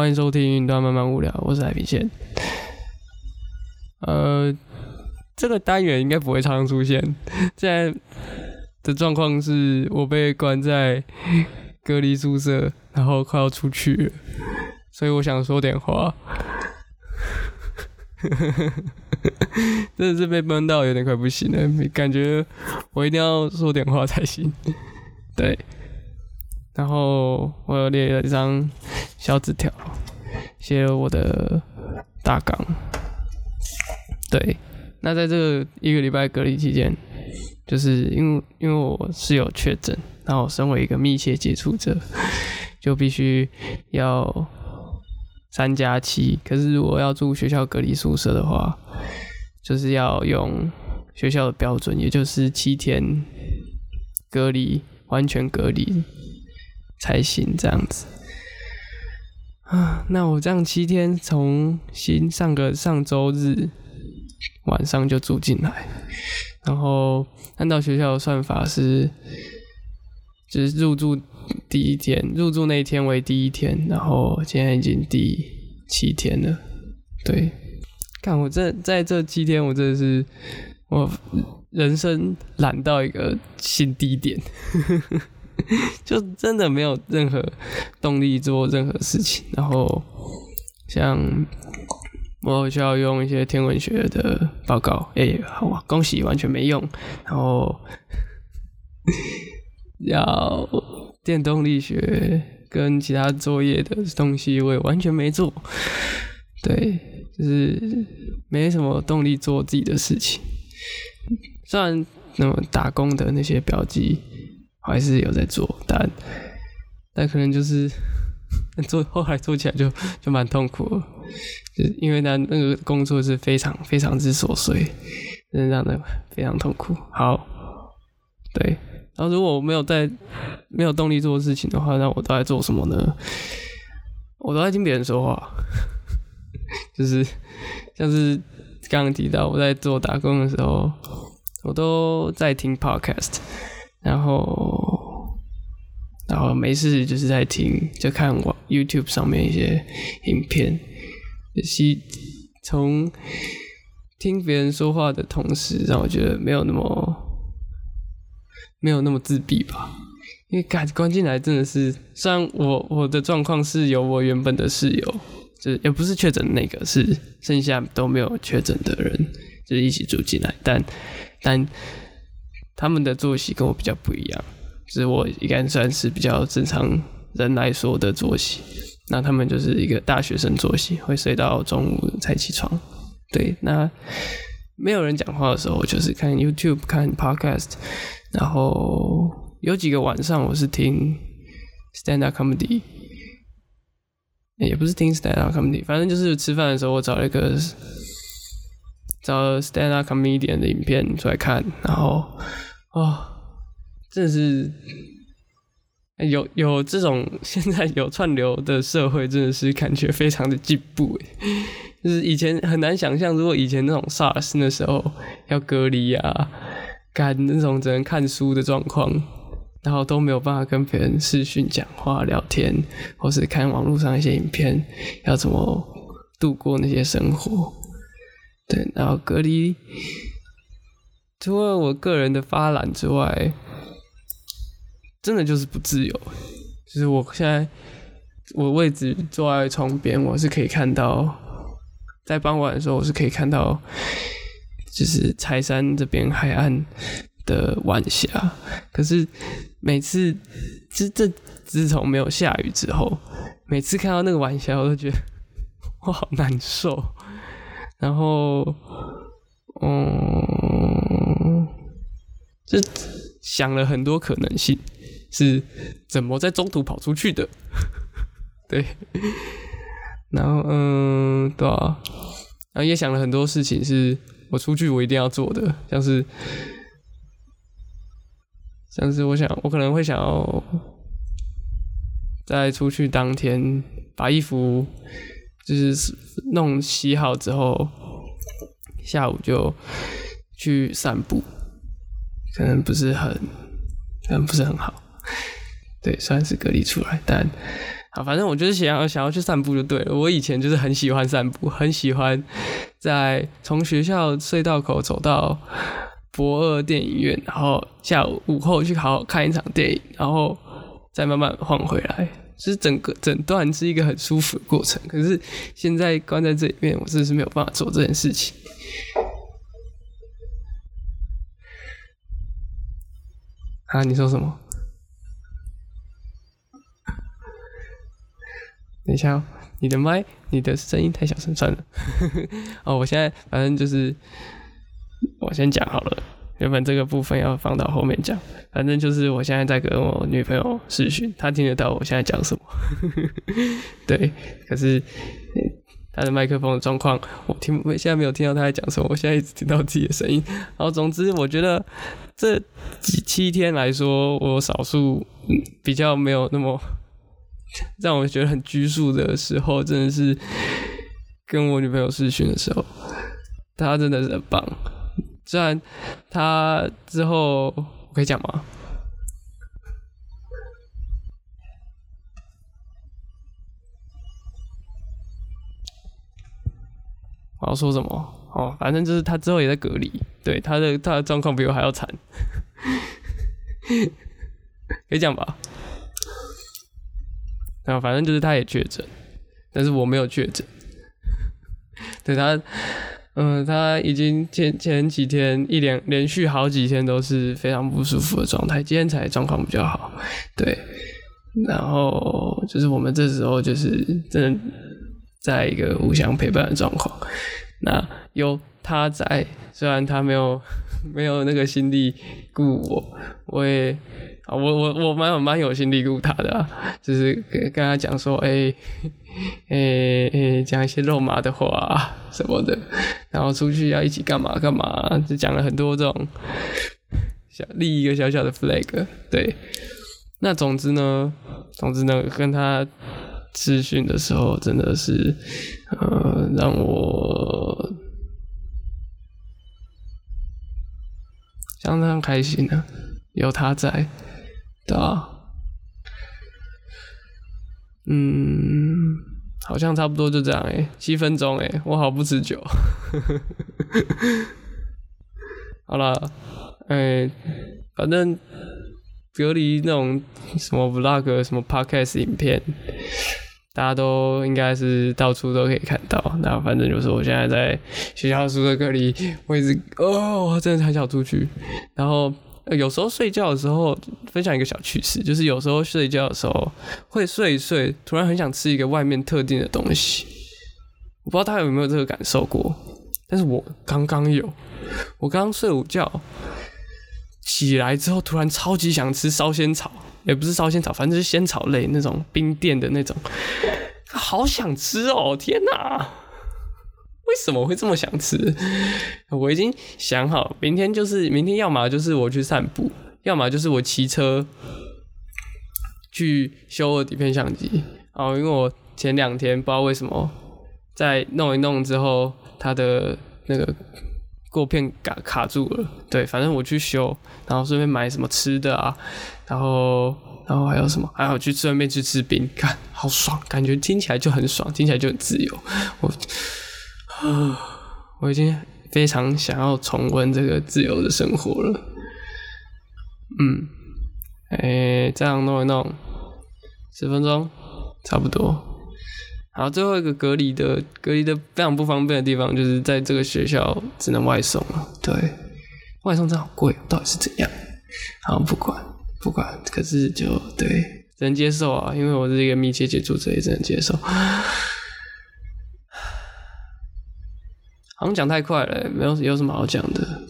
欢迎收听《云端慢慢无聊》，我是海平线。呃，这个单元应该不会常常出现。现在的状况是我被关在隔离宿舍，然后快要出去，所以我想说点话。真的是被闷到有点快不行了，感觉我一定要说点话才行。对，然后我有列了一张小纸条，写了我的大纲。对，那在这个一个礼拜隔离期间，就是因为因为我是有确诊，然后身为一个密切接触者，就必须要。三加七，可是如果要住学校隔离宿舍的话，就是要用学校的标准，也就是七天隔离，完全隔离才行这样子。啊，那我这样七天，从新上个上周日晚上就住进来，然后按照学校的算法是，就是入住。第一天入住那一天为第一天，然后现在已经第七天了。对，看我这在这七天，我真的是我人生懒到一个新低点，就真的没有任何动力做任何事情。然后像我需要用一些天文学的报告，哎，好，恭喜完全没用。然后要。电动力学跟其他作业的东西，我也完全没做。对，就是没什么动力做自己的事情。虽然那么打工的那些标记还是有在做，但但可能就是 做后来做起来就就蛮痛苦，就因为那那个工作是非常非常之琐碎，真的让人非常痛苦。好，对。然后如果我没有在没有动力做事情的话，那我都在做什么呢？我都在听别人说话，就是像是刚刚提到我在做打工的时候，我都在听 podcast，然后然后没事就是在听，就看我 YouTube 上面一些影片，吸从听别人说话的同时，让我觉得没有那么。没有那么自闭吧，因为赶关进来真的是，虽然我我的状况是有我原本的室友，就是也不是确诊那个，是剩下都没有确诊的人，就是一起住进来，但但他们的作息跟我比较不一样，就是我应该算是比较正常人来说的作息，那他们就是一个大学生作息，会睡到中午才起床，对，那没有人讲话的时候，就是看 YouTube 看 Podcast。然后有几个晚上我是听 stand up comedy，也不是听 stand up comedy，反正就是吃饭的时候我找了一个找 stand up comedian 的影片出来看，然后哦，真的是有有这种现在有串流的社会，真的是感觉非常的进步就是以前很难想象，如果以前那种 SARS 那时候要隔离啊。干那种只能看书的状况，然后都没有办法跟别人视讯讲话聊天，或是看网络上一些影片，要怎么度过那些生活？对，然后隔离，除了我个人的发懒之外，真的就是不自由。就是我现在我位置坐在窗边，我是可以看到，在傍晚的时候，我是可以看到。就是柴山这边海岸的晚霞，可是每次，这这自从没有下雨之后，每次看到那个晚霞，我都觉得我好难受。然后，嗯，就想了很多可能性，是怎么在中途跑出去的？对，然后嗯，对啊，然后也想了很多事情是。我出去，我一定要做的，像是，像是我想，我可能会想要在出去当天把衣服就是弄洗好之后，下午就去散步，可能不是很，可能不是很好，对，算是隔离出来，但啊，反正我就是想要想要去散步就对了。我以前就是很喜欢散步，很喜欢在从学校隧道口走到博二电影院，然后下午午后去好好看一场电影，然后再慢慢晃回来。其实整个整段是一个很舒服的过程。可是现在关在这里面，我真的是没有办法做这件事情。啊，你说什么？等一下，你的麦，你的声音太小声，算了。哦，我现在反正就是，我先讲好了。原本这个部分要放到后面讲，反正就是我现在在跟我女朋友视讯，她听得到我现在讲什么。对，可是他的麦克风的状况，我听，我现在没有听到他在讲什么，我现在一直听到自己的声音。然后，总之，我觉得这几七天来说，我少数比较没有那么。让我觉得很拘束的时候，真的是跟我女朋友试训的时候，她真的是很棒。虽然她之后我可以讲吗？要说什么？哦，反正就是他之后也在隔离，对他的他的状况比我还要惨，可以讲吧？然后反正就是他也确诊，但是我没有确诊。对他，嗯，他已经前前几天一连连续好几天都是非常不舒服的状态，今天才状况比较好。对，然后就是我们这时候就是真的在一个互相陪伴的状况。那有他在，虽然他没有 没有那个心力顾我，我也啊。我我我蛮有蛮有心力顾他的，就是跟跟他讲说，哎，哎哎，讲一些肉麻的话什么的，然后出去要一起干嘛干嘛，就讲了很多这种小立一个小小的 flag，对。那总之呢，总之呢，跟他咨询的时候，真的是，呃，让我相当开心的，有他在。啊，嗯，好像差不多就这样哎，七分钟哎，我好不持久。好了，哎，反正隔离那种 什么 vlog、什么 podcast 影片，大家都应该是到处都可以看到。然后反正就是我现在在学校宿舍隔离，我一直哦，我真的很想出去，然后。有时候睡觉的时候，分享一个小趣事，就是有时候睡觉的时候会睡一睡，突然很想吃一个外面特定的东西。我不知道大家有没有这个感受过，但是我刚刚有。我刚刚睡午觉起来之后，突然超级想吃烧仙草，也不是烧仙草，反正是仙草类那种冰店的那种，好想吃哦！天哪！为什么会这么想吃？我已经想好，明天就是明天，要么就是我去散步，要么就是我骑车去修我底片相机。哦，因为我前两天不知道为什么在弄一弄之后，它的那个过片卡卡住了。对，反正我去修，然后顺便买什么吃的啊，然后然后还有什么，还有去顺便去吃冰，看好爽，感觉听起来就很爽，听起来就很自由。我。我已经非常想要重温这个自由的生活了。嗯，哎，这样弄一弄，十分钟差不多。好，最后一个隔离的隔离的非常不方便的地方，就是在这个学校只能外送了。对，外送真的好贵，到底是怎样？好，不管不管，可是就对，只能接受啊，因为我是一个密切接触者，也只能接受。好像讲太快了，没有有什么好讲的。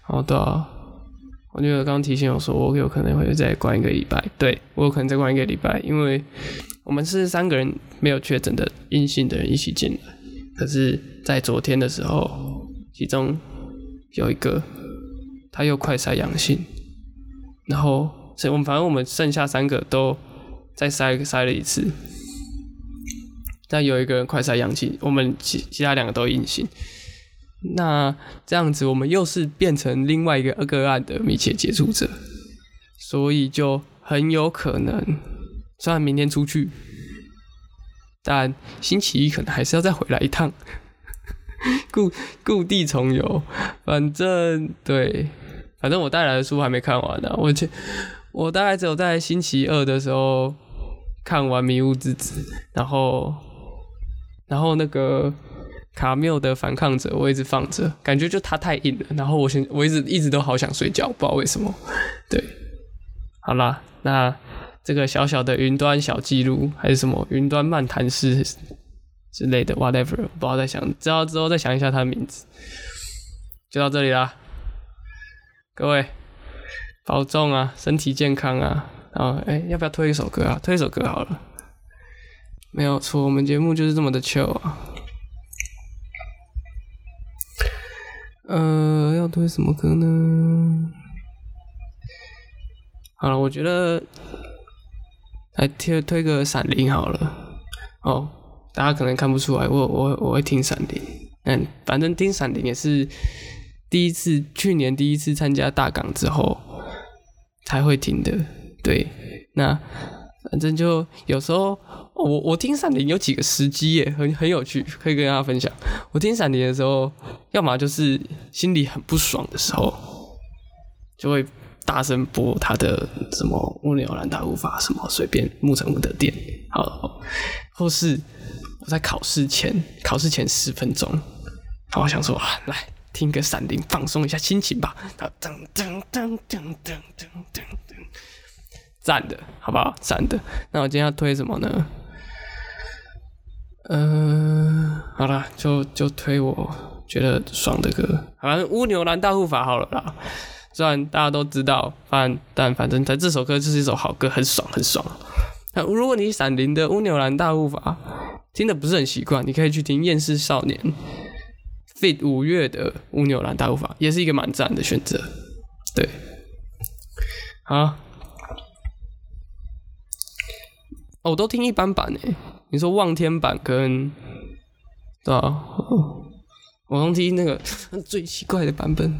好的，我女友刚刚提醒我说，我有可能会再关一个礼拜。对我有可能再关一个礼拜，因为我们是三个人没有确诊的阴性的人一起进来，可是，在昨天的时候，其中有一个他又快筛阳性，然后，所以我们反正我们剩下三个都再筛筛了一次。但有一个人快筛阳性，我们其其他两个都阴性。那这样子，我们又是变成另外一个个案的密切接触者，所以就很有可能虽然明天出去，但星期一可能还是要再回来一趟，故故地重游。反正对，反正我带来的书还没看完呢。我我大概只有在星期二的时候看完《迷雾之子》，然后然后那个。卡缪的反抗者，我一直放着，感觉就它太硬了。然后我现我一直一直都好想睡觉，不知道为什么。对，好啦，那这个小小的云端小记录，还是什么云端漫谈室之类的，whatever，不知道在想，知道之后再想一下它的名字。就到这里啦，各位保重啊，身体健康啊。然后，哎，要不要推一首歌啊？推一首歌好了。没有错，我们节目就是这么的 chill 啊。呃，要推什么歌呢？好了，我觉得来推推个《闪灵》好了。哦，大家可能看不出来，我我我会听《闪灵》。嗯，反正听《闪灵》也是第一次，去年第一次参加大港之后才会听的。对，那反正就有时候，我我听闪灵有几个时机耶，很很有趣，可以跟大家分享。我听闪灵的时候，要么就是心里很不爽的时候，就会大声播他的什么“木牛兰”，大无法什么随便木成木的店，好；或是我在考试前，考试前十分钟，我想说啊，来听个闪灵放松一下心情吧，噔噔噔噔噔噔噔。赞的好不好？赞的。那我今天要推什么呢？嗯，好了，就就推我觉得爽的歌，反正乌牛兰大护法好了啦。虽然大家都知道，反但反正在这首歌就是一首好歌，很爽很爽。那如果你闪灵的乌牛兰大护法听的不是很习惯，你可以去听厌世少年 fit 五月的乌牛兰大护法，也是一个蛮赞的选择。对，好，我都听一般版诶。你说望天版跟对吧？我刚听那个最奇怪的版本。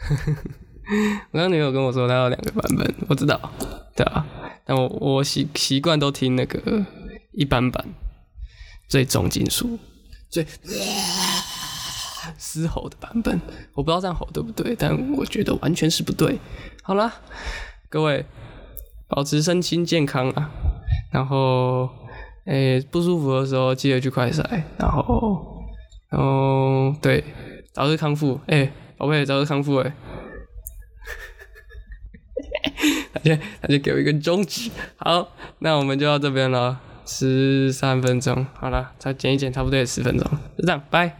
我刚女友跟我说，她有两个版本，我知道，对啊。但我我习习惯都听那个一般版，最重金属、最嘶吼的版本。我不知道这样吼对不对，但我觉得完全是不对。好啦，各位，保持身心健康啊！然后，诶，不舒服的时候记得去快筛，然后，然后对，早日康复，诶，宝贝，早日康复，诶，他就他就给我一个中指，好，那我们就到这边了，十三分钟，好了，再剪一剪，差不多也十分钟，就这样，拜。